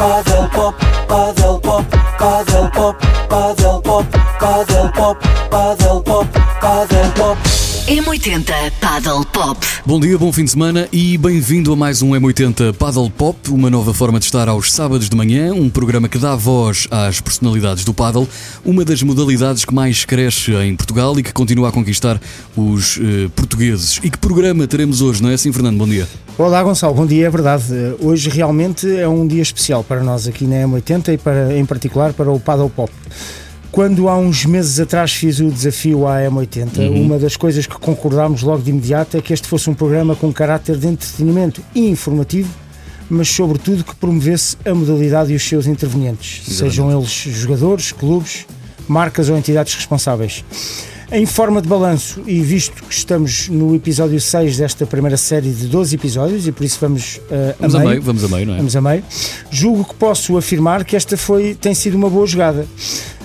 Paddle pop, paddle pop, paddle pop, paddle pop, paddle pop, paddle pop, paddle pop. M80 Paddle Pop. Bom dia, bom fim de semana e bem-vindo a mais um M80 Paddle Pop, uma nova forma de estar aos sábados de manhã, um programa que dá voz às personalidades do paddle, uma das modalidades que mais cresce em Portugal e que continua a conquistar os eh, portugueses. E que programa teremos hoje, não é assim, Fernando? Bom dia. Olá Gonçalo, bom dia, é verdade. Hoje realmente é um dia especial para nós aqui na M80 e para, em particular para o Paddle Pop. Quando há uns meses atrás fiz o desafio à M80, Uhum. uma das coisas que concordámos logo de imediato é que este fosse um programa com caráter de entretenimento e informativo, mas sobretudo que promovesse a modalidade e os seus intervenientes, sejam eles jogadores, clubes, marcas ou entidades responsáveis. Em forma de balanço, e visto que estamos no episódio 6 desta primeira série de 12 episódios, e por isso vamos, eh, Vamos a meio, meio, vamos a meio, não é? Vamos a meio. Julgo que posso afirmar que esta foi, tem sido uma boa jogada.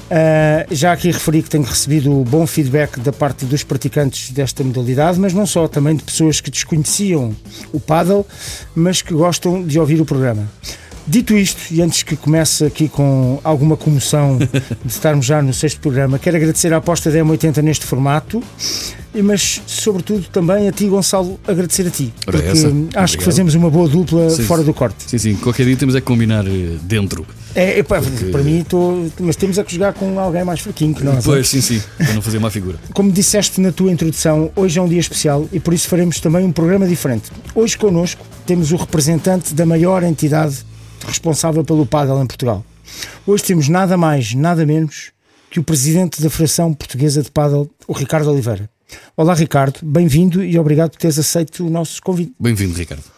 Ah, já aqui referi que tenho recebido bom feedback da parte dos praticantes desta modalidade, mas não só, também de pessoas que desconheciam o paddle, mas que gostam de ouvir o programa. Dito isto, e antes que comece aqui com alguma comoção de estarmos já no sexto programa, quero agradecer a aposta da M80 neste formato, mas sobretudo também a ti, Gonçalo, agradecer a ti. Ora, porque acho Obrigado. que fazemos uma boa dupla Sim, fora do corte. Sim, sim, qualquer dia temos é que combinar eh, dentro. É, é, pá, para mim, estou. Mas temos a que jogar com alguém mais fraquinho que nós. Pois, sim, sim, para não fazer má figura. Como disseste na tua introdução, hoje é um dia especial e por isso faremos também um programa diferente. Hoje connosco temos o representante da maior entidade responsável pelo paddle em Portugal. Hoje temos nada mais, nada menos que o presidente da Federação Portuguesa de Paddle, o Ricardo Oliveira. Olá Ricardo, bem-vindo e obrigado por teres aceito o nosso convite. Bem-vindo, Ricardo.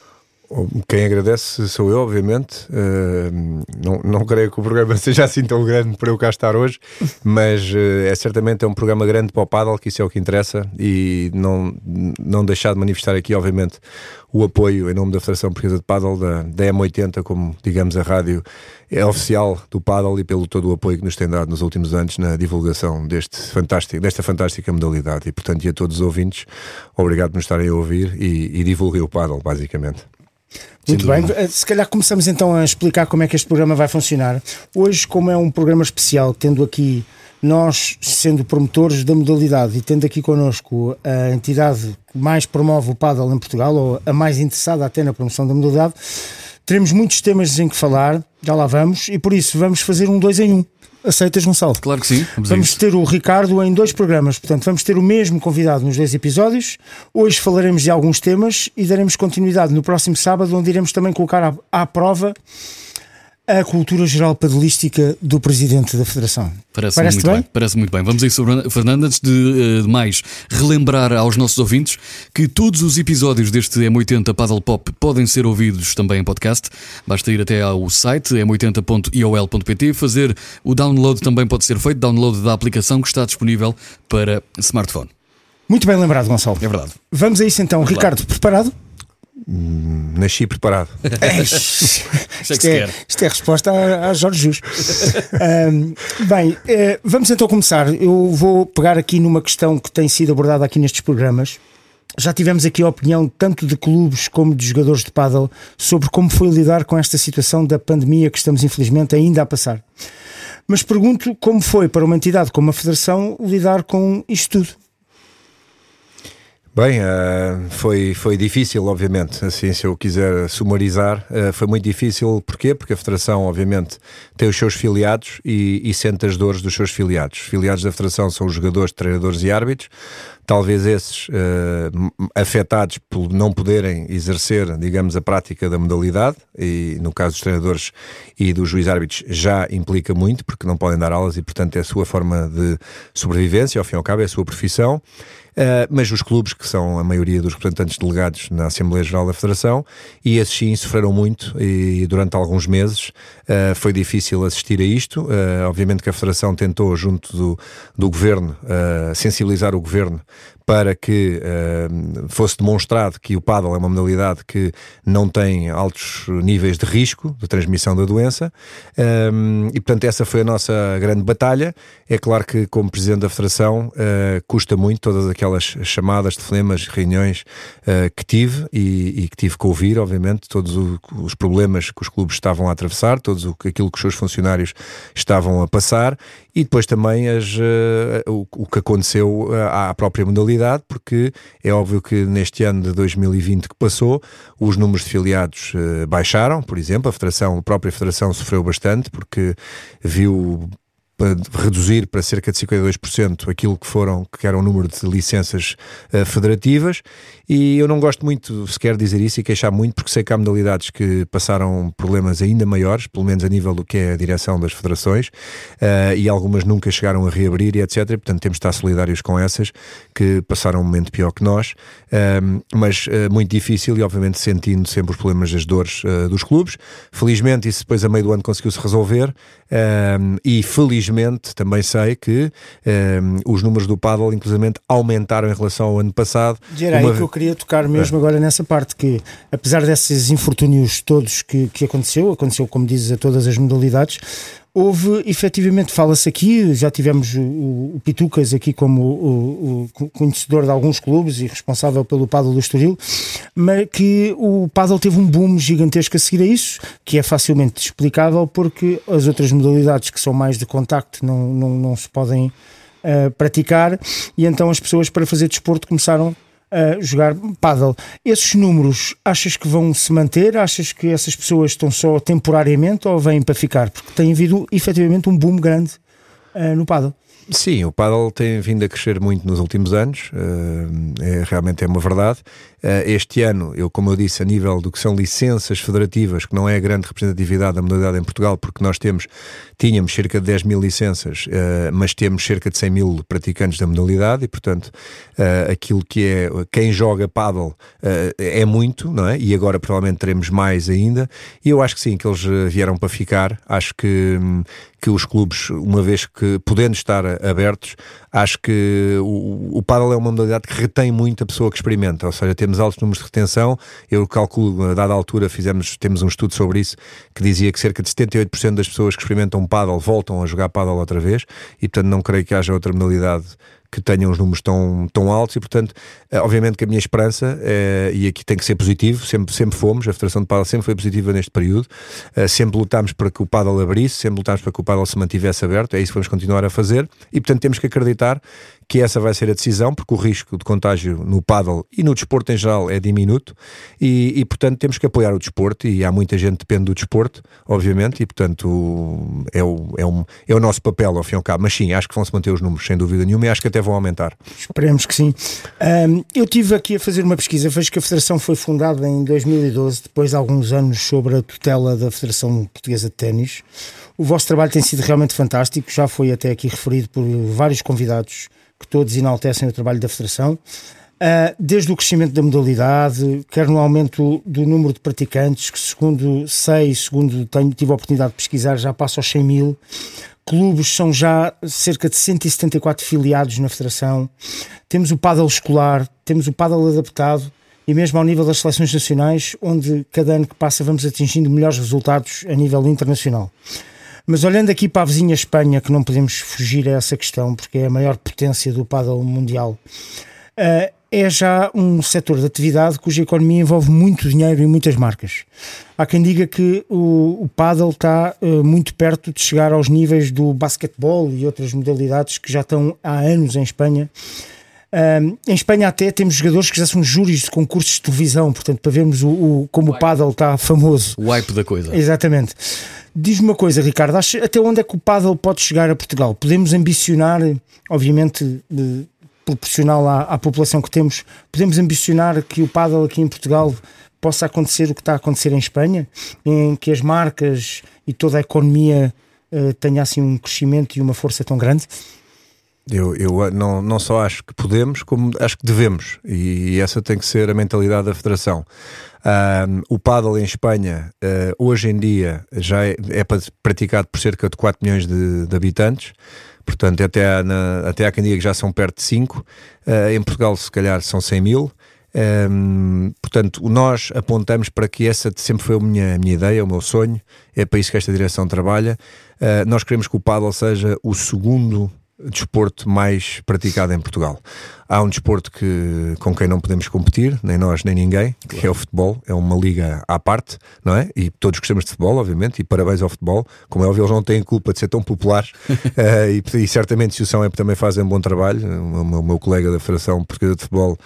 Quem agradece sou eu, obviamente. Uh, não, não creio que o programa seja assim tão grande para eu cá estar hoje, mas uh, é certamente é um programa grande para o paddle, que isso é o que interessa, e não, não deixar de manifestar aqui, obviamente, o apoio em nome da Federação Portuguesa de Paddle, da, da M80, como digamos a rádio é oficial do paddle e pelo todo o apoio que nos tem dado nos últimos anos na divulgação deste fantástico, desta fantástica modalidade. E, portanto, e a todos os ouvintes, obrigado por nos estarem a ouvir e, e divulguem o paddle, basicamente. Muito bem, Eh, se calhar começamos então a explicar como é que este programa vai funcionar. Hoje, como é um programa especial, tendo aqui nós sendo promotores da modalidade e tendo aqui connosco a entidade que mais promove o paddle em Portugal, ou a mais interessada até na promoção da modalidade, teremos muitos temas em que falar, já lá vamos, e por isso vamos fazer um dois em um. Aceitas, Gonçalo? Claro que sim, vamos, Vamos ter o Ricardo em dois programas, portanto, vamos ter o mesmo convidado nos dois episódios. Hoje falaremos de alguns temas e daremos continuidade no próximo sábado, onde iremos também colocar à, à prova a cultura geral padelística do presidente da Federação. Parece Parece-te muito bem? bem? Parece muito bem. Vamos a isso, Fernando. Antes de, eh, de mais, relembrar aos nossos ouvintes que todos os episódios deste M80 Paddle Pop podem ser ouvidos também em podcast. Basta ir até ao site m80.iol.pt, fazer o download também pode ser feito, download da aplicação que está disponível para smartphone. Muito bem lembrado, Gonçalo. É verdade. Vamos a isso então. Ricardo, preparado? Nasci preparado. É, Isto é Isto é, isto é a resposta a, a Jorge Jus. Ahm, bem, eh, vamos então começar. Eu vou pegar aqui numa questão que tem sido abordada aqui nestes programas. Já tivemos aqui a opinião tanto de clubes como de jogadores de paddle sobre como foi lidar com esta situação da pandemia que estamos infelizmente ainda a passar. Mas pergunto como foi para uma entidade como a Federação lidar com isto tudo. Bem, eh, foi, foi difícil, obviamente. Assim, se eu quiser sumarizar, eh, foi muito difícil. Porquê? Porque a Federação, obviamente, tem os seus filiados e, e sente as dores dos seus filiados. Os filiados da Federação são os jogadores, treinadores e árbitros. Talvez esses m- afetados por não poderem exercer, digamos, a prática da modalidade, e no caso dos treinadores e dos juiz árbitros já implica muito, porque não podem dar aulas e, portanto, é a sua forma de sobrevivência, ao fim e ao cabo, é a sua profissão. Uh, mas os clubes, que são a maioria dos representantes delegados na Assembleia Geral da Federação, e esses sim sofreram muito e durante alguns meses uh, foi difícil assistir a isto. Uh, obviamente que a Federação tentou, junto do, do Governo, uh, sensibilizar o Governo para que uh, fosse demonstrado que o paddle é uma modalidade que não tem altos níveis de risco de transmissão da doença um, e portanto essa foi a nossa grande batalha. É claro que como Presidente da Federação uh, custa muito todas aquelas aquelas chamadas, telefonemas, reuniões uh, que tive e, e, que tive que ouvir, obviamente, todos o, os problemas que os clubes estavam a atravessar, todos o, aquilo que os seus funcionários estavam a passar e depois também as, uh, o, o, que aconteceu à própria modalidade, porque é óbvio que neste ano de 2020 que passou, os números de filiados baixaram, por exemplo, a Federação, a própria Federação sofreu bastante porque viu reduzir para cerca de 52% aquilo que foram que era o número de licenças uh, federativas e eu não gosto muito sequer dizer isso e queixar muito porque sei que há modalidades que passaram problemas ainda maiores, pelo menos a nível do que é a direção das federações uh, e algumas nunca chegaram a reabrir e etc. Portanto temos de estar solidários com essas que passaram um momento pior que nós, uh, mas muito difícil e obviamente sentindo sempre os problemas das dores dos clubes. Felizmente isso depois a meio do ano conseguiu-se resolver e felizmente infelizmente também sei que um, ehm, os números do paddle, inclusive, aumentaram em relação ao ano passado. Era uma... aí que eu queria tocar mesmo é. agora nessa parte, que apesar desses infortúnios todos que, que aconteceu, aconteceu, como dizes, a todas as modalidades, houve efetivamente, fala-se aqui, já tivemos o, o Pitucas aqui como o, o, conhecedor de alguns clubes e responsável pelo Paddle do Estoril, mas que o Paddle teve um boom gigantesco a seguir a isso, que é facilmente explicável porque as outras modalidades que são mais de contacto não, não, não se podem uh, praticar e então as pessoas para fazer desporto começaram a jogar paddle. Esses números achas que vão se manter? Achas que essas pessoas estão só temporariamente ou vêm para ficar? Porque tem havido efetivamente um boom grande uh, no paddle. Sim, o paddle tem vindo a crescer muito nos últimos anos, uh, é, realmente é uma verdade. Uh, este ano, eu como eu disse, a nível do que são licenças federativas, que não é a grande representatividade da modalidade em Portugal, porque nós temos, tínhamos cerca de 10 mil licenças, uh, mas temos cerca de 100 mil praticantes da modalidade e, portanto, aquilo que é, quem joga paddle é muito, não é? E agora provavelmente teremos mais ainda. E eu acho que sim, que eles vieram para ficar. Acho que, que os clubes, uma vez que podendo estar abertos, acho que o, o paddle é uma modalidade que retém muito a pessoa que experimenta, ou seja, temos altos números de retenção. Eu calculo, a dada altura, fizemos, temos um estudo sobre isso que dizia que cerca de 78% das pessoas que experimentam paddle voltam a jogar paddle outra vez, e portanto não creio que haja outra modalidade que tenham os números tão, tão altos e, portanto, eh, obviamente que a minha esperança, é, e aqui tem que ser positivo, sempre, sempre fomos, a Federação de Paddle sempre foi positiva neste período, é, sempre lutámos para que o paddle abrisse, sempre lutámos para que o paddle se mantivesse aberto, é isso que vamos continuar a fazer e, portanto, temos que acreditar que essa vai ser a decisão, porque o risco de contágio no paddle e no desporto em geral é diminuto e, e, portanto, temos que apoiar o desporto e há muita gente que depende do desporto, obviamente, e, portanto, é o, é, um, é o nosso papel, ao fim e ao cabo. Mas sim, acho que vão se manter os números, sem dúvida nenhuma, e acho que até vão aumentar. Esperemos que sim. Um, eu tive aqui a fazer uma pesquisa, vejo que a Federação foi fundada em 2012, depois de alguns anos sobre a tutela da Federação Portuguesa de Ténis. O vosso trabalho tem sido realmente fantástico, já foi até aqui referido por vários convidados que todos enaltecem o trabalho da Federação. Uh, desde o crescimento da modalidade, quer no aumento do número de praticantes, que segundo sei, segundo tenho, tive a oportunidade de pesquisar, já passa aos 100 mil. Clubes são já cerca de 174 filiados na Federação. Temos o paddle escolar, temos o paddle adaptado e mesmo ao nível das seleções nacionais, onde cada ano que passa vamos atingindo melhores resultados a nível internacional. Mas olhando aqui para a vizinha Espanha, que não podemos fugir a essa questão, porque é a maior potência do paddle mundial, uh, é já um setor de atividade cuja economia envolve muito dinheiro e muitas marcas. Há quem diga que o, o paddle está uh, muito perto de chegar aos níveis do basquetebol e outras modalidades que já estão há anos em Espanha. Uh, em Espanha até temos jogadores que já são júris de concursos de televisão, portanto, para vermos o, o como o, o paddle está famoso. O hype da coisa. Exatamente. Diz-me uma coisa, Ricardo, até onde é que o paddle pode chegar a Portugal? Podemos ambicionar, obviamente, proporcional à, à, população que temos, podemos ambicionar que o paddle aqui em Portugal possa acontecer o que está a acontecer em Espanha, em que as marcas e toda a economia uh, tenha assim um crescimento e uma força tão grande? Eu, eu não, não só acho que podemos, como acho que devemos, e essa tem que ser a mentalidade da Federação. Um, o paddle em Espanha, uh, hoje em dia, já é, é, praticado por cerca de 4 milhões de, de habitantes, portanto, até há, na, até há quem diga que já são perto de 5. Uh, ah, em Portugal, se calhar, são 100 mil. Um, portanto, nós apontamos para que essa sempre foi a minha, a minha ideia, o meu sonho, é para isso que esta direção trabalha. Uh, nós queremos que o paddle seja o segundo desporto mais praticado em Portugal. Há um desporto que, com quem não podemos competir, nem nós, nem ninguém, que é o futebol. É uma liga à parte, não é? E todos gostamos de futebol, obviamente, e parabéns ao futebol. Como é óbvio, eles não têm culpa de ser tão populares uh, e, e, certamente se o são é também fazem um bom trabalho. O meu, o meu colega da Federação Portuguesa de Futebol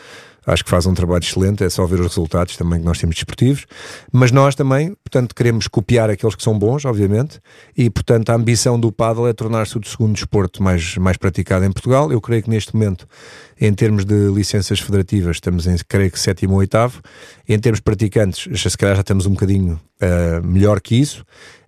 acho que faz um trabalho excelente, é só ver os resultados também que nós temos desportivos, mas nós também, portanto, queremos copiar aqueles que são bons, obviamente, e portanto a ambição do paddle é tornar-se o segundo desporto mais, mais praticado em Portugal. Eu creio que neste momento, em termos de licenças federativas, estamos em, creio que sétimo ou oitavo, em termos praticantes, se calhar já estamos um bocadinho uh, melhor que isso,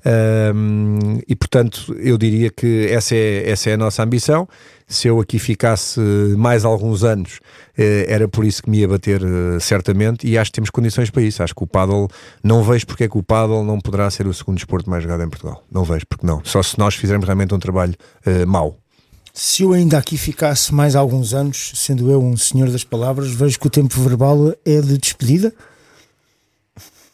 uh, e portanto eu diria que essa é, essa é a nossa ambição se eu aqui ficasse mais alguns anos, eh, era por isso que me ia bater eh, certamente, e acho que temos condições para isso. Acho que o paddle, não vejo porque é que o paddle não poderá ser o segundo desporto mais jogado em Portugal. Não vejo, porque não. Só se nós fizermos realmente um trabalho uh, mau. Se eu ainda aqui ficasse mais alguns anos, sendo eu um senhor das palavras, vejo que o tempo verbal é de despedida.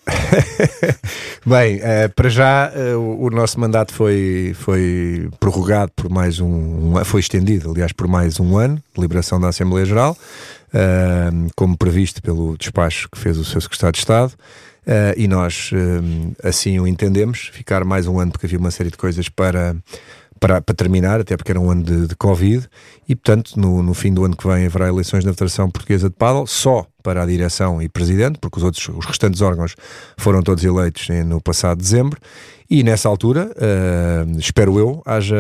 Bem, uh, para já uh, o, nosso mandato foi, foi prorrogado por mais um, foi estendido, aliás, por mais um ano de liberação da Assembleia Geral, uh, como previsto pelo despacho que fez o seu Secretário de Estado. e nós assim o entendemos, ficar mais um ano porque havia uma série de coisas para, para, para terminar, até porque era um ano de, de Covid, e portanto no, no fim do ano que vem haverá eleições na Federação Portuguesa de Paddle, só para a direção e presidente, porque os outros, os restantes órgãos foram todos eleitos no passado dezembro, e nessa altura, uh, espero eu, haja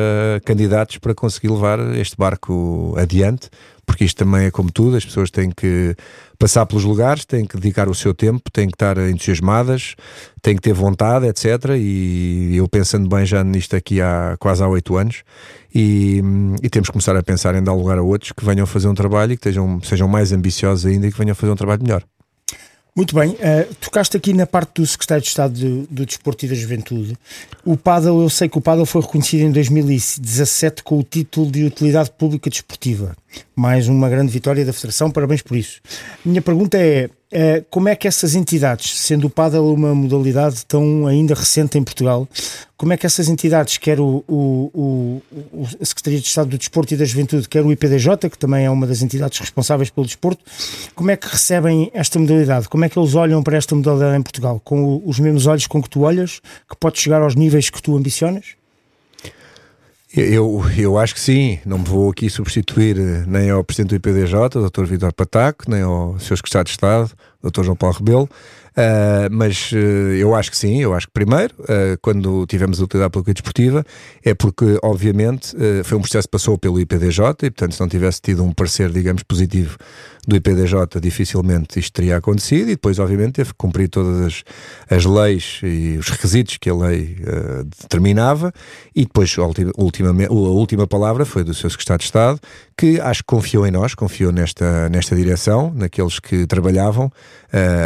candidatos para conseguir levar este barco adiante, porque isto também é como tudo, as pessoas têm que passar pelos lugares, têm que dedicar o seu tempo, têm que estar entusiasmadas, têm que ter vontade, etc. E eu pensando bem já nisto aqui há quase há oito anos, e, e, temos que começar a pensar em dar lugar a outros que venham fazer um trabalho e que estejam, sejam mais ambiciosos ainda e que venham fazer um trabalho melhor. Muito bem, uh, tocaste aqui na parte do Secretário de Estado de, do Desporto e da Juventude. O Paddle, eu sei que o Paddle foi reconhecido em 2017 com o título de Utilidade Pública Desportiva. Mais uma grande vitória da Federação, parabéns por isso. Minha pergunta é como é que essas entidades, sendo o Paddle uma modalidade tão ainda recente em Portugal, como é que essas entidades, quer o, o, o, o a Secretaria de Estado do Desporto e da Juventude, quer o IPDJ, que também é uma das entidades responsáveis pelo desporto, como é que recebem esta modalidade? Como é que eles olham para esta modalidade em Portugal? Com os mesmos olhos com que tu olhas, que pode chegar aos níveis que tu ambicionas? Eu, eu acho que sim, não me vou aqui substituir eh, nem ao Presidente do IPDJ, o Dr. Vitor Pataco, nem ao Sr. Secretário de Estado, o Dr. João Paulo Rebelo, Uh, mas uh, eu acho que sim, eu acho que primeiro, uh, quando tivemos a utilidade pública desportiva, é porque, obviamente, foi um processo que passou pelo IPDJ e, portanto, se não tivesse tido um parecer, digamos, positivo do IPDJ, dificilmente isto teria acontecido e depois, obviamente, teve que cumprir todas as, as leis e os requisitos que a lei determinava e depois, ultimamente, a última palavra foi do seu Secretário de Estado, que acho que confiou em nós, confiou nesta, nesta direção, naqueles que trabalhavam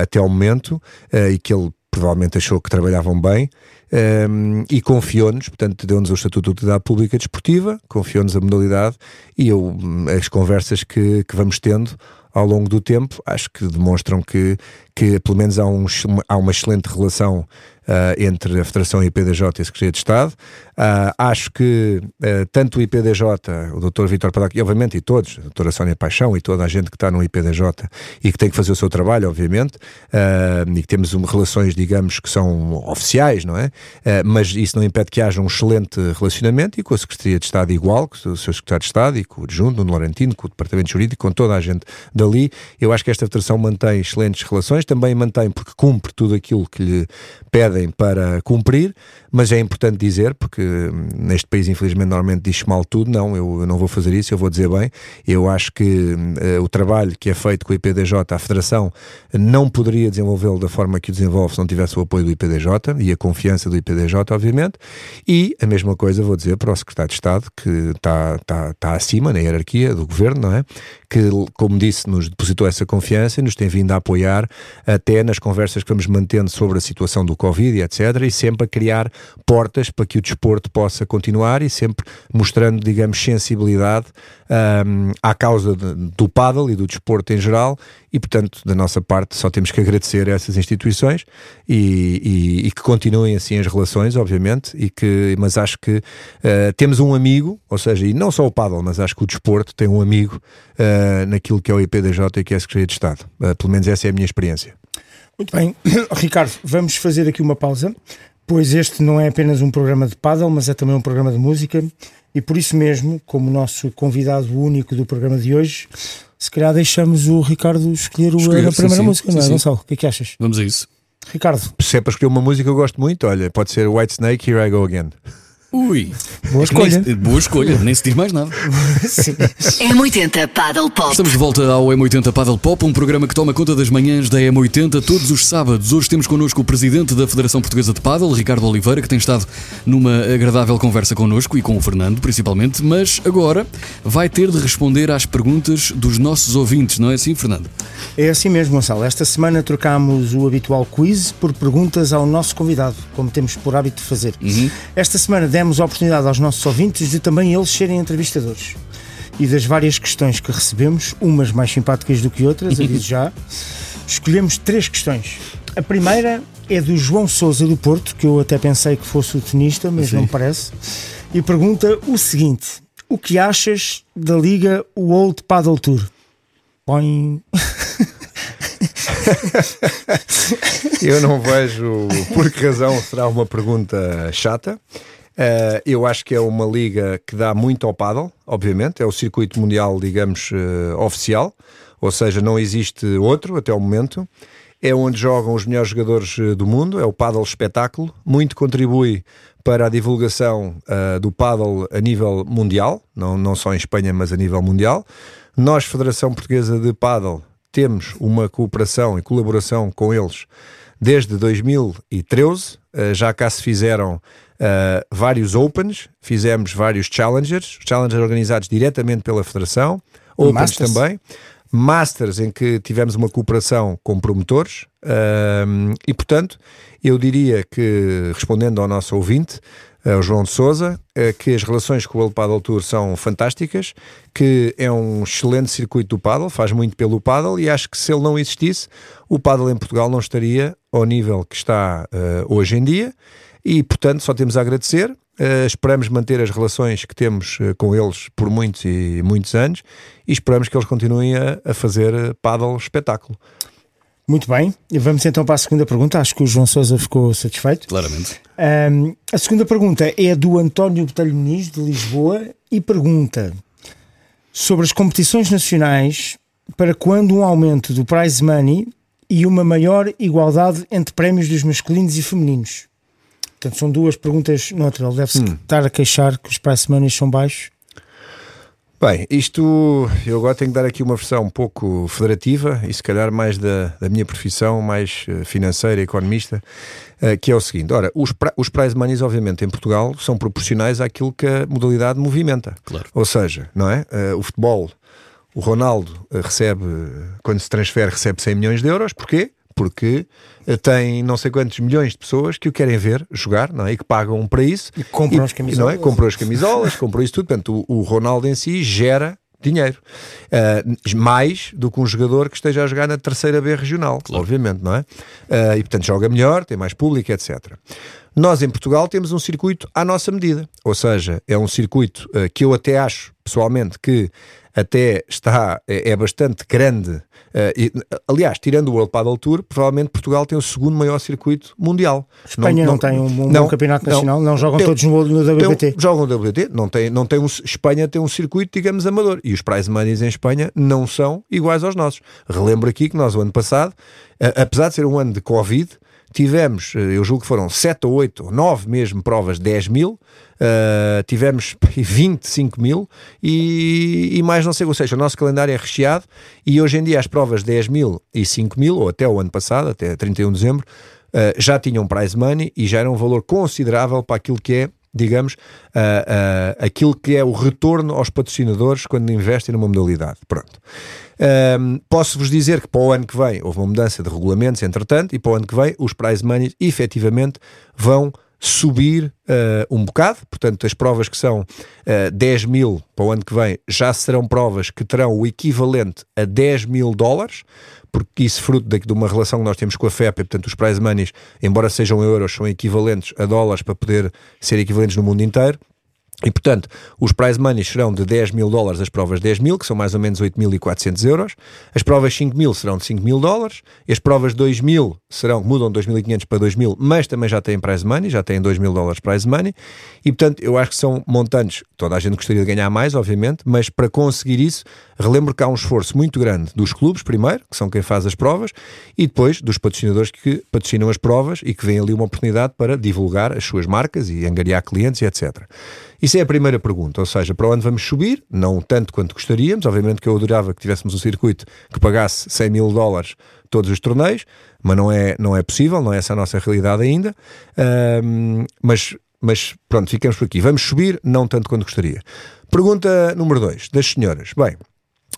até ao momento uh, e que ele provavelmente achou que trabalhavam bem um, ehm, e confiou-nos, portanto, deu-nos o Estatuto de Utilidade Pública Desportiva, confiou-nos a modalidade e eu, as conversas que, que vamos tendo ao longo do tempo, acho que demonstram que, que pelo menos há, um, há uma excelente relação uh, entre a Federação e a IPDJ e a Secretaria de Estado. Uh, acho que uh, tanto o IPDJ, o Dr. Vitor Padac, e obviamente e todos, a doutora Sónia Paixão e toda a gente que está no IPDJ e que tem que fazer o seu trabalho, obviamente, e que temos uma, relações, digamos, que são oficiais, não é? mas isso não impede que haja um excelente relacionamento e com a Secretaria de Estado igual, com o seu Secretário de Estado e com o adjunto, Nuno Laurentino, com o Departamento Jurídico, com toda a gente dali. Eu acho que esta Federação mantém excelentes relações, também mantém porque cumpre tudo aquilo que lhe pedem para cumprir, mas é importante dizer, porque hum, neste país infelizmente normalmente diz mal tudo, não, eu, não vou fazer isso, eu vou dizer bem, eu acho que uh, o trabalho que é feito com o IPDJ, a Federação, não poderia desenvolvê-lo da forma que o desenvolve se não tivesse o apoio do IPDJ e a confiança do IPDJ, obviamente, e a mesma coisa vou dizer para o Secretário de Estado, que está, está, está acima na hierarquia do Governo, não é? Que, como disse nos depositou essa confiança e nos tem vindo a apoiar até nas conversas que vamos mantendo sobre a situação do Covid e etc. E sempre a criar portas para que o desporto possa continuar e sempre mostrando, digamos, sensibilidade um, à causa de, do paddle e do desporto em geral e, portanto, da nossa parte, só temos que agradecer a essas instituições e, e, e que continuem assim as relações, obviamente, e que, mas acho que uh, temos um amigo, ou seja, e não só o paddle, mas acho que o desporto tem um amigo uh, naquilo que é o IPDJ e que é a Secretaria de Estado. Uh, pelo menos essa é a minha experiência. Muito bem, Ricardo, vamos fazer aqui uma pausa, pois este não é apenas um programa de paddle, mas é também um programa de música e por isso mesmo, como nosso convidado único do programa de hoje, se calhar deixamos o Ricardo escolher, escolher a primeira sim, música, sim, não é, Gonçalo? O que é que achas? Vamos a isso. Ricardo. Se é para escolher uma música que eu gosto muito, olha, pode ser White Snake, Here I Go Again. Ui, boa escolha. Nem, boa escolha, nem se diz mais nada. M80 Paddle Pop. Estamos de volta ao M80 Paddle Pop, um programa que toma conta das manhãs da M80 todos os sábados. Hoje temos connosco o presidente da Federação Portuguesa de Paddle, Ricardo Oliveira, que tem estado numa agradável conversa connosco e com o Fernando, principalmente, mas agora vai ter de responder às perguntas dos nossos ouvintes, não é assim, Fernando? É assim mesmo, Gonçalo. Esta semana trocámos o habitual quiz por perguntas ao nosso convidado, como temos por hábito de fazer. Uhum. Esta semana demos demos a oportunidade aos nossos ouvintes de também eles serem entrevistadores. E das várias questões que recebemos, umas mais simpáticas do que outras, aviso já, escolhemos três questões. A primeira é do João Souza do Porto, que eu até pensei que fosse o tenista, mas Sim. não parece, e pergunta o seguinte: O que achas da liga World Paddle Tour? Põe. eu não vejo por que razão será uma pergunta chata. Uh, eu acho que é uma liga que dá muito ao paddle, obviamente, é o circuito mundial, digamos, uh, oficial, ou seja, não existe outro até o momento. É onde jogam os melhores jogadores uh, do mundo, é o paddle espetáculo, muito contribui para a divulgação do paddle a nível mundial, não, não só em Espanha, mas a nível mundial. Nós, Federação Portuguesa de Paddle, temos uma cooperação e colaboração com eles desde 2013. já cá se fizeram uh, vários Opens, fizemos vários Challengers, Challengers organizados diretamente pela Federação, Opens Masters. também, Masters em que tivemos uma cooperação com promotores uh, e, portanto, eu diria que, respondendo ao nosso ouvinte, o João de Souza, que as relações com o World Paddle Tour são fantásticas, que é um excelente circuito do paddle, faz muito pelo paddle e acho que se ele não existisse, o paddle em Portugal não estaria ao nível que está uh, hoje em dia e, portanto, só temos a agradecer. Uh, esperamos manter as relações que temos uh, com eles por muitos e muitos anos e esperamos que eles continuem a, a fazer uh, paddle espetáculo. Muito bem, vamos então para a segunda pergunta. Acho que o João Sousa ficou satisfeito. Claramente. Um, a segunda pergunta é do António Botelho Muniz, de Lisboa, e pergunta sobre as competições nacionais para quando um aumento do prize money e uma maior igualdade entre prémios dos masculinos e femininos. Portanto, são duas perguntas noutra. Ele deve-se hum. estar a queixar que os price money são baixos. Bem, isto eu agora tenho que dar aqui uma versão um pouco federativa e se calhar mais da, da minha profissão, mais eh, financeira, economista, uh, que é o seguinte: ora, os, os prize monies, obviamente, em Portugal são proporcionais àquilo que a modalidade movimenta. Claro. Ou seja, não é? Uh, o futebol, o Ronaldo recebe, quando se transfere, recebe 100 milhões de euros. Porquê? Porque eh, tem não sei quantos milhões de pessoas que o querem ver jogar não é? e que pagam para isso. E compram e, as camisolas. Não é? Compram as camisolas, compram isso tudo. Portanto, o, o Ronaldo em si gera dinheiro. Uh, mais do que um jogador que esteja a jogar na terceira B regional, claro. obviamente, não é? Uh, e portanto joga melhor, tem mais público, etc. Nós em Portugal temos um circuito à nossa medida, ou seja, é um circuito uh, que eu até acho, pessoalmente, que até está, é, é bastante grande. Uh, e, aliás, tirando o World Paddle Tour, provavelmente Portugal tem o segundo maior circuito mundial. Espanha não, não, não tem um, um não, campeonato nacional, não, jogam tem, todos no, no WPT. Tem, jogam no WPT, não tem, não tem um, Espanha tem um circuito, digamos, amador. E os prize monies em Espanha não são iguais aos nossos. Relembro aqui que nós, o ano passado, uh, apesar de ser um ano de Covid, tivemos, eh, eu julgo que foram 7 ou 8 ou 9 mesmo provas, 10 mil, uh, tivemos 25 mil e, e, mais não sei, ou seja, o nosso calendário é recheado e hoje em dia as provas 10 mil e 5 mil, ou até o ano passado, até 31 de dezembro, uh, já tinham prize money e já era um valor considerável para aquilo que é digamos, uh, uh, aquilo que é o retorno aos patrocinadores quando investem numa modalidade. Pronto. Um, Posso-vos dizer que para o ano que vem houve uma mudança de regulamentos, entretanto, e para o ano que vem os prize money efetivamente vão subir uh, um bocado, portanto, as provas que são uh, 10 mil para o ano que vem já serão provas que terão o equivalente a 10 mil dólares, porque isso fruto de, de uma relação que nós temos com a FEP, e, portanto, os prize monies, embora sejam euros, são equivalentes a dólares para poder ser equivalentes no mundo inteiro. E, portanto, os prize money serão de 10 mil dólares as provas 10 mil, que são mais ou menos 8.400 euros. As provas 5 mil serão de 5 mil dólares. As provas 2 mil serão, mudam de 2.500 para 2 mil, mas também já têm prize money, já têm 2 mil dólares prize money. E, portanto, eu acho que são montantes, toda a gente gostaria de ganhar mais, obviamente, mas para conseguir isso, relembro que há um esforço muito grande dos clubes, primeiro, que são quem faz as provas, e depois dos patrocinadores que patrocinam as provas e que vêm ali uma oportunidade para divulgar as suas marcas e angariar clientes etc. Isso é a primeira pergunta, ou seja, para onde vamos subir? Não tanto quanto gostaríamos, obviamente que eu adorava que tivéssemos um circuito que pagasse 100 mil dólares todos os torneios, mas não é, não é possível, não é essa a nossa realidade ainda. Um, mas, mas pronto, ficamos por aqui. Vamos subir, não tanto quanto gostaria. Pergunta número 2, das senhoras. Bem,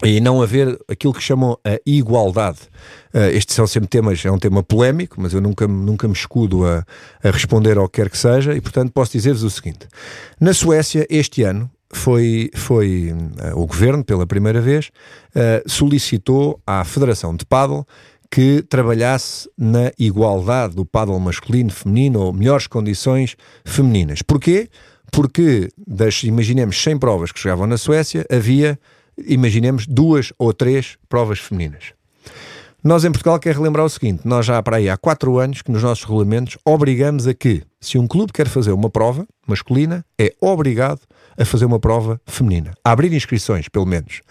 e não haver aquilo que chamam a igualdade. Uh, estes são sempre temas, é um tema polémico, mas eu nunca, nunca me escudo a, a responder ao que quer que seja, e portanto posso dizer-vos o seguinte: na Suécia, este ano, foi, foi uh, o governo, pela primeira vez, uh, solicitou à Federação de Paddle que trabalhasse na igualdade do paddle masculino, feminino, ou melhores condições femininas. Porquê? Porque, das, imaginemos, 100 provas que chegavam na Suécia, havia imaginemos duas ou três provas femininas. Nós em Portugal quer relembrar o seguinte: nós já para aí há quatro anos que nos nossos regulamentos obrigamos a que, se um clube quer fazer uma prova masculina, é obrigado a fazer uma prova feminina. A abrir inscrições, pelo menos.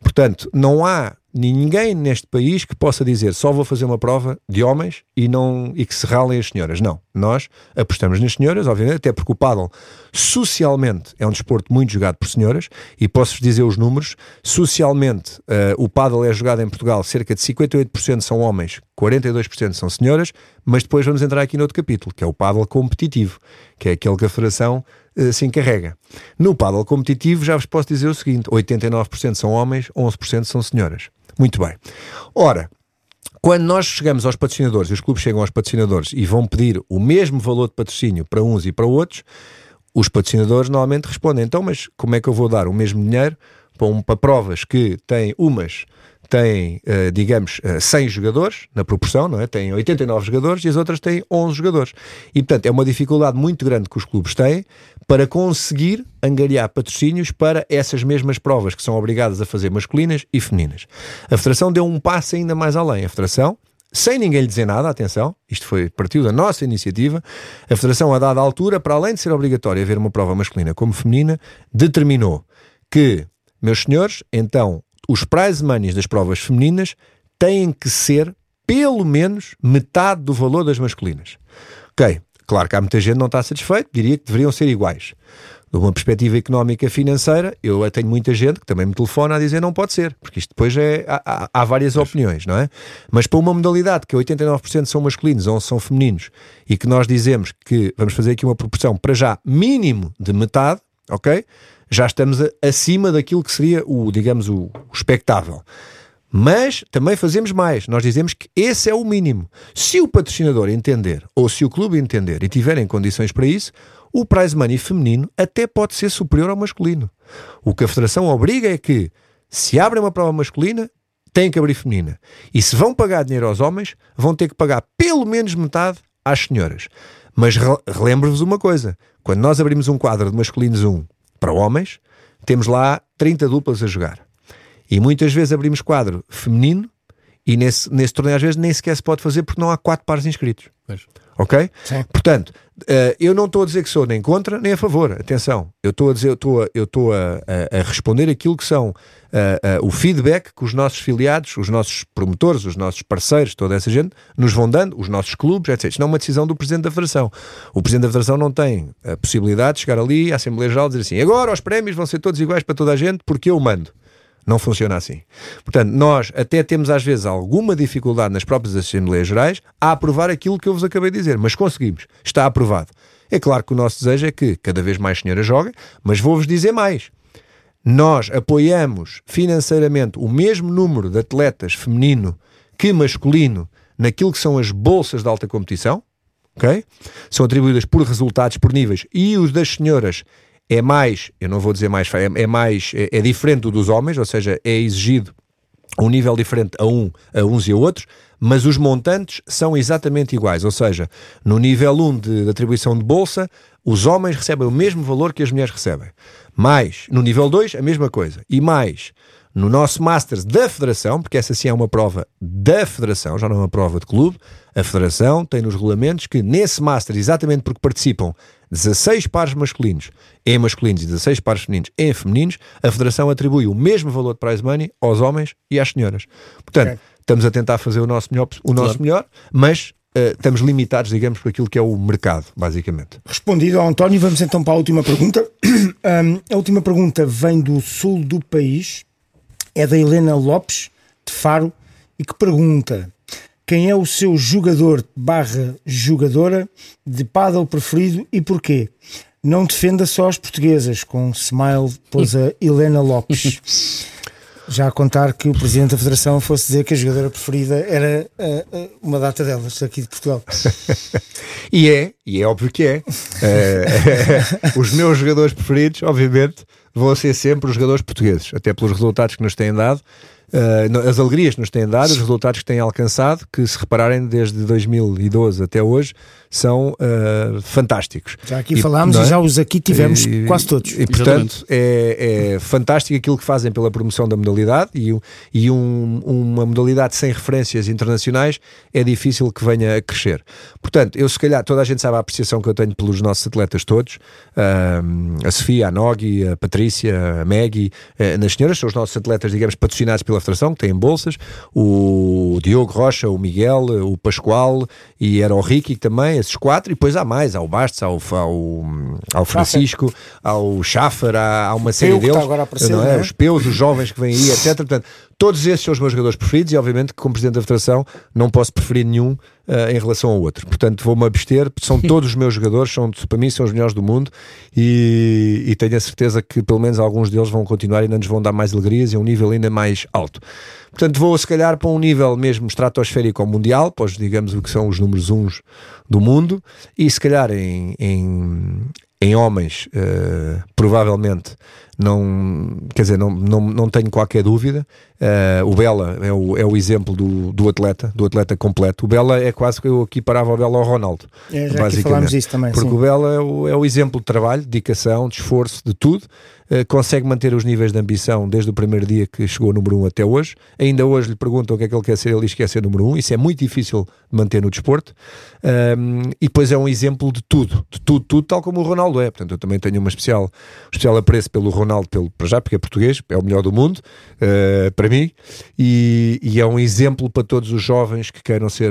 Portanto, não há ninguém neste país que possa dizer só vou fazer uma prova de homens e, não, e que se ralem as senhoras. Não. Nós apostamos nas senhoras, obviamente, até porque o paddle socialmente é um desporto muito jogado por senhoras e posso-vos dizer os números. Socialmente, uh, o paddle é jogado em Portugal, cerca de 58% são homens, 42% são senhoras, mas depois vamos entrar aqui noutro capítulo, que é o paddle competitivo, que é aquele que a Federação uh, se encarrega. No paddle competitivo já vos posso dizer o seguinte, 89% são homens, 11% são senhoras. Muito bem. Ora, quando nós chegamos aos patrocinadores e os clubes chegam aos patrocinadores e vão pedir o mesmo valor de patrocínio para uns e para outros, os patrocinadores normalmente respondem: então, mas como é que eu vou dar o mesmo dinheiro para, um, para provas que têm umas têm, uh, digamos, uh, 100 jogadores, na proporção, não é? Têm 89 jogadores e as outras têm 11 jogadores. E, portanto, é uma dificuldade muito grande que os clubes têm para conseguir angariar patrocínios para essas mesmas provas que são obrigadas a fazer masculinas e femininas. A Federação deu um passo ainda mais além. A Federação sem ninguém lhe dizer nada, atenção, isto foi partiu da nossa iniciativa, a Federação, a dada altura, para além de ser obrigatório haver uma prova masculina como feminina, determinou que, meus senhores, então os prize monies das provas femininas têm que ser pelo menos metade do valor das masculinas. Ok, claro que há muita gente que não está satisfeito, diria que deveriam ser iguais. De uma perspectiva económica financeira, eu tenho muita gente que também me telefona a dizer não pode ser, porque isto depois é, há, há várias opiniões, não é? Mas para uma modalidade que 89% são masculinos ou são femininos e que nós dizemos que vamos fazer aqui uma proporção para já mínimo de metade, ok? já estamos acima daquilo que seria o, digamos, o, o expectável. Mas também fazemos mais. Nós dizemos que esse é o mínimo. Se o patrocinador entender, ou se o clube entender e tiverem condições para isso, o prize money feminino até pode ser superior ao masculino. O que a Federação obriga é que, se abrem uma prova masculina, têm que abrir feminina. E se vão pagar dinheiro aos homens, vão ter que pagar pelo menos metade às senhoras. Mas relembro-vos uma coisa: quando nós abrimos um quadro de masculinos 1 para homens, temos lá 30 duplas a jogar. E muitas vezes abrimos quadro feminino e nesse, nesse torneio às vezes nem sequer se pode fazer porque não há quatro pares inscritos. Pois. Ok? Sim. Portanto, uh, eu não estou a dizer que sou nem contra nem a favor. Atenção, eu estou a dizer, eu estou a, eu estou a, a, a responder aquilo que são uh, uh, o feedback que os nossos filiados, os nossos promotores, os nossos parceiros, toda essa gente, nos vão dando, os nossos clubes, etc. Isto não é uma decisão do Presidente da Federação. O Presidente da Federação não tem a possibilidade de chegar ali à Assembleia Geral e dizer assim: agora os prémios vão ser todos iguais para toda a gente porque eu mando. Não funciona assim. Portanto, nós até temos às vezes alguma dificuldade nas próprias Assembleias Gerais a aprovar aquilo que eu vos acabei de dizer, mas conseguimos. Está aprovado. É claro que o nosso desejo é que cada vez mais senhoras joguem, mas vou-vos dizer mais. Nós apoiamos financeiramente o mesmo número de atletas feminino que masculino naquilo que são as bolsas de alta competição, ok? São atribuídas por resultados, por níveis, e os das senhoras é mais, eu não vou dizer mais, é, mais, é, é diferente do dos homens, ou seja, é exigido um nível diferente a, um, a uns e a outros, mas os montantes são exatamente iguais. Ou seja, no nível 1 de, de atribuição de bolsa, os homens recebem o mesmo valor que as mulheres recebem. Mais, no nível 2, a mesma coisa. E mais, no nosso Masters da Federação, porque essa sim é uma prova da Federação, já não é uma prova de clube, a Federação tem nos regulamentos que nesse Master, exatamente porque participam 16 pares masculinos em masculinos e 16 pares femininos em femininos, a Federação atribui o mesmo valor de prize money aos homens e às senhoras. Portanto, okay. estamos a tentar fazer o nosso melhor, o nosso claro. melhor mas Uh, estamos limitados, digamos, por aquilo que é o mercado, basicamente. Respondido ao António, vamos então para a última pergunta. Um, a última pergunta vem do sul do país, é da Helena Lopes, de Faro, e que pergunta: quem é o seu jogador barra jogadora de paddle preferido e porquê? Não defenda só as portuguesas, com um smile pôs a Helena Lopes. Já a contar que o presidente da federação fosse dizer que a jogadora preferida era uh, uh, uma data delas aqui de Portugal. e é, e é óbvio que é. Uh, os meus jogadores preferidos, obviamente, vão ser sempre os jogadores portugueses, até pelos resultados que nos têm dado uh, as alegrias que nos têm dado, os resultados que têm alcançado, que se repararem desde 2012 até hoje, são uh, fantásticos. Já aqui e, falámos é? e já os aqui tivemos e, quase todos. E, portanto, é, é, fantástico aquilo que fazem pela promoção da modalidade e, e um, uma modalidade sem referências internacionais é difícil que venha a crescer. Portanto, eu se calhar, toda a gente sabe a apreciação que eu tenho pelos nossos atletas todos, uh, a Sofia, a Nogi, a Patrícia, a Maggie, uh, nas senhoras, são os nossos atletas, digamos, patrocinados pela Federação, que têm bolsas, o Diogo Rocha, o Miguel, o Pascoal e era o Ricky também, esses quatro, e depois há mais, há o Bastos, há o, ao, ao Francisco, ao Schaffer, há, há uma série deles, agora não é? é? os Peus, os jovens que vêm aí, etc. Portanto, todos esses são os meus jogadores preferidos e obviamente que como Presidente da Federação não posso preferir nenhum uh, em relação ao outro. Portanto, vou-me abster, são todos os meus jogadores, são, para mim são os melhores do mundo e, e tenho a certeza que pelo menos alguns deles vão continuar e ainda nos vão dar mais alegrias e um nível ainda mais alto. Portanto, vou se calhar para um nível mesmo estratosférico ao mundial, pois digamos o que são os números uns do mundo, e se calhar em, em, em homens, uh, provavelmente não, quer dizer, não, não, não tenho qualquer dúvida. Uh, o Bela é o, é o exemplo do, do atleta, do atleta completo. O Bela é quase que eu aqui parava o Bela ao Ronaldo. É, já basicamente. falámos disso também. Porque sim. o Bela é o, é o exemplo de trabalho, de dedicação, de esforço, de tudo. Uh, consegue manter os níveis de ambição desde o primeiro dia que chegou ao número 1 um até hoje. Ainda hoje lhe perguntam o que é que ele quer ser, ele diz que quer ser número 1. Um. Isso é muito difícil de manter no desporto. Um, e depois é um exemplo de tudo, de tudo, tudo, tal como o Ronaldo é. Portanto, eu também tenho uma especial, especial apreço pelo Ronaldo, pelo, para já, porque é português, é o melhor do mundo, uh, para mim, e, e, é um exemplo para todos os jovens que queiram ser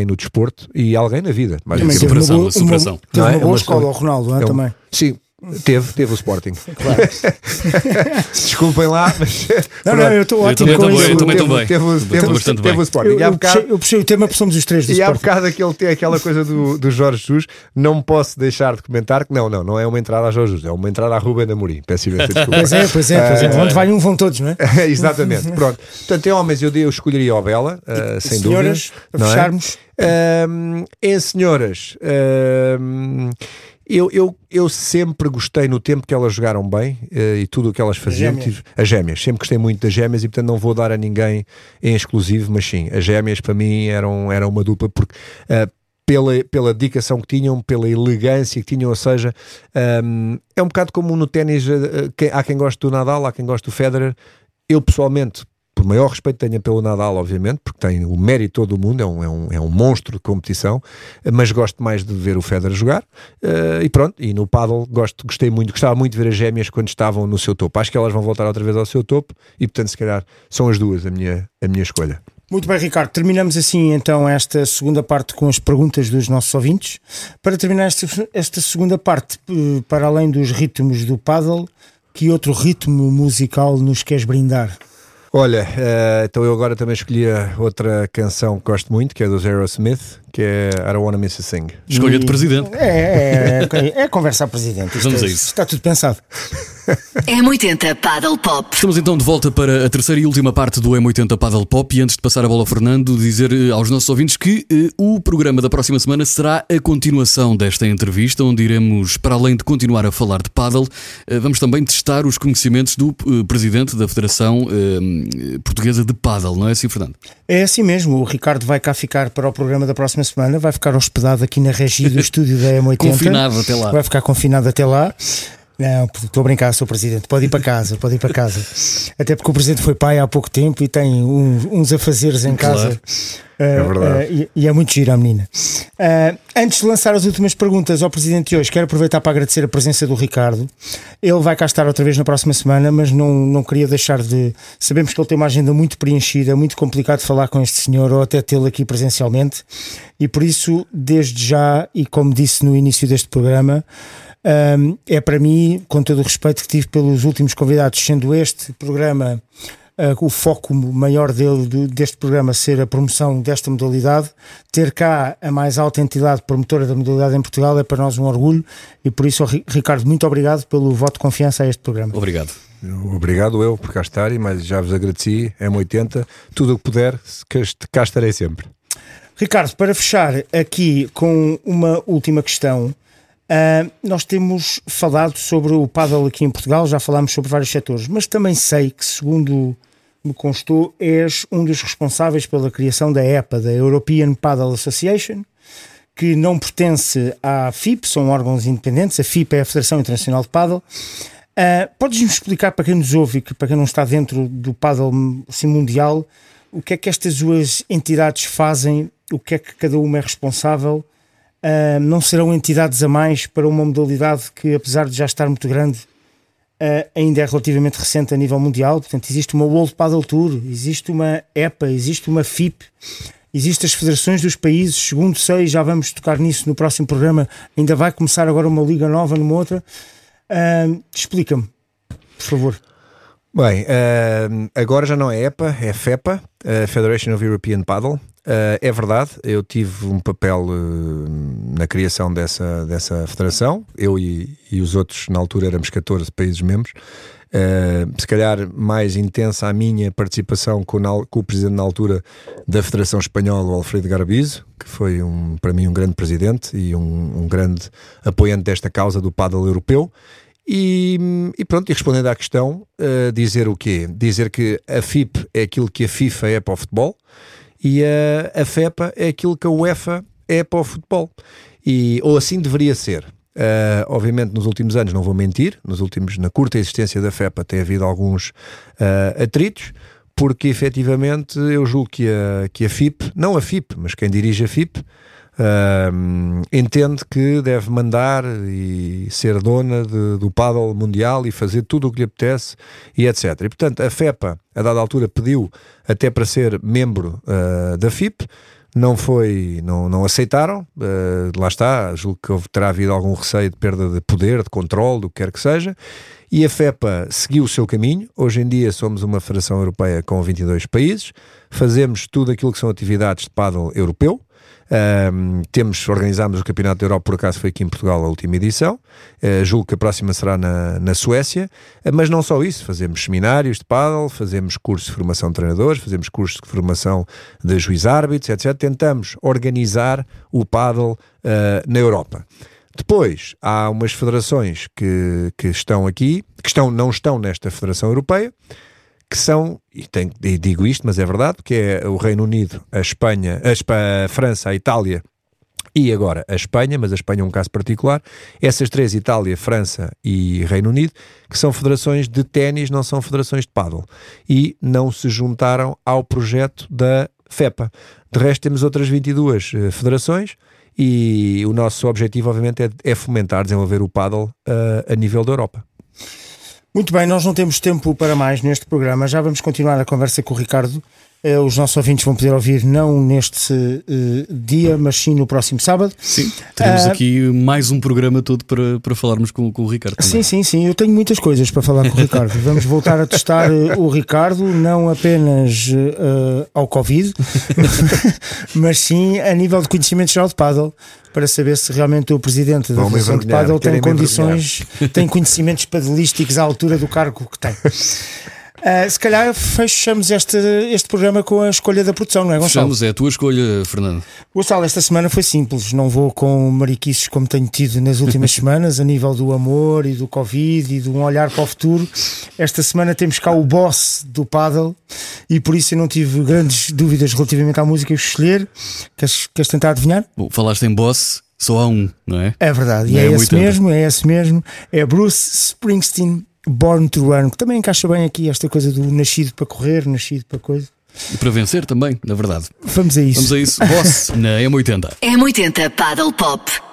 também no desporto e alguém na vida. Mais também uma boa, superação. Uma, teve uma, é? boa é escola, o Ronaldo, é, é um, também. Sim, Teve, teve o Sporting. Claro. Desculpem lá, mas. Não, não, eu estou ótimo. Eu também estou bem. Teve, teve, teve, bastante teve bem. o Sporting. Eu, eu, puxei, eu puxei o tema porque somos os três do e Sporting. E há bocado aquele, tem aquela coisa do, do Jorge Jesus, não posso deixar de comentar que não, não, não é uma entrada a Jorge Jesus, é uma entrada a Ruben Amorim. Peço imensa desculpa. Pois é, pois é, pois é. Uh, Onde vai um, vão todos, não é? Exatamente, pronto. Portanto, em homens eu, eu escolheria o Bela, uh, sem senhoras, dúvida. Para fecharmos. É? Uh, em senhoras. Uh, eu, eu, eu sempre gostei no tempo que elas jogaram bem uh, e tudo o que elas faziam. As gêmeas. as gêmeas. Sempre gostei muito das gêmeas e portanto não vou dar a ninguém em exclusivo, mas sim, as gêmeas para mim eram, eram uma dupla porque. Uh, pela, pela dedicação que tinham, pela elegância que tinham, ou seja, um, é um bocado como no ténis, uh, há quem goste do Nadal, há quem goste do Federer. Eu pessoalmente por maior respeito tenha pelo Nadal, obviamente, porque tem o mérito todo do mundo, é um, é um, é um monstro de competição, mas gosto mais de ver o Federer jogar uh, e pronto, e no paddle gosto, gostei muito, gostava muito de ver as gêmeas quando estavam no seu topo. Acho que elas vão voltar outra vez ao seu topo e portanto se calhar são as duas a minha, a minha escolha. Muito bem, Ricardo. Terminamos assim então esta segunda parte com as perguntas dos nossos ouvintes. Para terminar esta, esta segunda parte, eh, para além dos ritmos do paddle, que outro ritmo musical nos queres brindar? Olha, eh, então eu agora também escolhi outra canção que gosto muito, que é dos Aerosmith, que é I Don't Wanna Miss a Thing. Escolha de presidente. É, é, é conversar presidente. Isto Vamos é- a isso. Está tudo pensado. M80 Paddle Pop. Estamos então de volta para a terceira e última parte do M80 Paddle Pop e antes de passar a bola ao Fernando, dizer eh, aos nossos ouvintes que eh, o programa da próxima semana será a continuação desta entrevista, onde iremos, para além de continuar a falar de paddle, eh, vamos também testar os conhecimentos do eh, presidente da Federação Portuguesa de Paddle, não é assim, Fernando? É assim mesmo. O Ricardo vai cá ficar para o programa da próxima semana. Vai ficar hospedado aqui na regi do estúdio da M80. Confinado até lá. Vai ficar confinado até lá. Não, estou a brincar, sou presidente. Pode ir para casa, pode ir para casa. Até porque o presidente foi pai há pouco tempo e tem uns, uns afazeres em casa. Claro. Uh, verdade. uh, e, e é muito giro a menina. Uh, antes de lançar as últimas perguntas ao presidente de hoje, quero aproveitar para agradecer a presença do Ricardo. Ele vai cá estar outra vez na próxima semana, mas não, não queria deixar de. Sabemos que ele tem uma agenda muito preenchida, é muito complicado falar com este senhor ou até tê-lo aqui presencialmente, e por isso, desde já, e como disse no início deste programa, um, é para mim, com todo o respeito que tive pelos últimos convidados, sendo este programa uh, o foco maior dele, do- deste programa ser a promoção desta modalidade, ter cá a mais alta entidade promotora da modalidade em Portugal é para nós um orgulho e por isso, Ri- Ricardo, muito obrigado pelo voto de confiança a este programa. Obrigado. Obrigado eu por cá estar, mas já vos agradeci, M80, tudo o que puder, cá estarei sempre. Ricardo, para fechar aqui com uma última questão, ah, nós temos falado sobre o paddle aqui em Portugal, já falámos sobre vários setores, mas também sei que, segundo me constou, és um dos responsáveis pela criação da EPA, da European Paddle Association, que não pertence à FIP, são órgãos independentes, a FIP é a Federação Internacional de Paddle. Ah, Podes-me explicar para quem nos ouve e que para quem não está dentro do paddle assim, mundial, o que é que estas duas entidades fazem, o que é que cada uma é responsável? Ah, não serão entidades a mais para uma modalidade que, apesar de já estar muito grande, ah, ainda é relativamente recente a nível mundial. Portanto, existe uma World Paddle Tour, existe uma EPA, existe uma FIP, existem as federações dos países. Segundo sei, já vamos tocar nisso no próximo programa. Ainda vai começar agora uma liga nova numa outra. Ah, Explica-me, por favor. Bem, eh, agora já não é EPA, é FEPA, eh, Federation of European Paddle. Eh, é verdade, eu tive um papel eh, na criação dessa, dessa federação, eu e, e os outros, na altura éramos 14 países membros. Eh, se calhar mais intensa a minha participação com, na- com o presidente na altura da Federação Espanhola, o Alfredo Garbizo, que foi um, para mim um grande presidente e um, um grande apoiante desta causa do paddle europeu. E, e pronto, e respondendo à questão, eh, dizer o quê? Dizer que a FIP é aquilo que a FIFA é para o futebol e a, a FEPA é aquilo que a UEFA é para o futebol. E, ou assim deveria ser. Eh, obviamente, nos últimos anos, não vou mentir, nos últimos, na curta existência da FEPA, tem havido alguns eh, atritos, porque efetivamente eu julgo que a, que a FIP, não a FIP, mas quem dirige a FIP, Ahm, entende que deve mandar e ser dona de- do paddle mundial e fazer tudo o que lhe apetece e etc. E portanto a FEPA, a dada altura, pediu até para ser membro ah, da FIP, não foi, não, não aceitaram, ah, lá está, julgo que terá havido algum receio de perda de poder, de controle, do que quer que seja, e a FEPA seguiu o seu caminho. Hoje em dia somos uma federação europeia com 22 países, fazemos tudo aquilo que são atividades de paddle europeu, Ahm, temos, organizámos o Campeonato da Europa, por acaso foi aqui em Portugal a última edição. Uh, julgo que a próxima será na, na Suécia. Uh, mas não só isso, fazemos seminários de paddle, fazemos cursos de formação de treinadores, fazemos cursos de formação de juiz-árbitros, etc. Tentamos organizar o paddle uh, na Europa. Depois, há umas federações que, que estão aqui, que estão, não estão nesta Federação Europeia, que são, e, tenho- e digo isto, mas é verdade, que é o Reino Unido, a Espanha, a, a França, a Itália e agora a Espanha, mas a Espanha é um caso particular. Essas três, Itália, França e Reino Unido, que são federações de ténis, não são federações de paddle. E não se juntaram ao projeto da FEPA. De resto, temos outras 22 eh, federações e o nosso objetivo, obviamente, é, é fomentar, desenvolver o paddle eh, a nível da Europa. Muito bem, nós não temos tempo para mais neste programa. Já vamos continuar a conversa com o Ricardo. Eh, os nossos ouvintes vão poder ouvir não neste eh, dia, mas sim no próximo sábado. Sim, teremos Ah, aqui mais um programa todo para, para falarmos com, com o Ricardo. também. Sim, sim, sim. Eu tenho muitas coisas para falar com o Ricardo. Vamos voltar a testar o Ricardo, não apenas eh, ao Covid, mas sim a nível de conhecimento geral de paddle, para saber se realmente o presidente da Federação de Paddle tem condições, tem conhecimentos padelísticos à altura do cargo que tem. Ah, se calhar fechamos este, este programa com a escolha da produção, não é, Gonçalo? Fechamos, é a tua escolha, Fernando. Gonçalo, esta semana foi simples. Não vou com mariquices como tenho tido nas últimas semanas, a nível do amor e do Covid e de um olhar para o futuro. Esta semana temos cá o boss do paddle e por isso eu não tive grandes dúvidas relativamente à música que escolher. Queres, queres tentar adivinhar? Bom, falaste em boss, só há um, não é? É verdade, e é, é esse 80. mesmo, é esse mesmo. É Bruce Springsteen, Born to Run, que também encaixa bem aqui esta coisa do nascido para correr, nascido para coisa. E para vencer também, na verdade. Vamos a isso. Vamos a isso. Boss na M80. M80 Paddle Pop.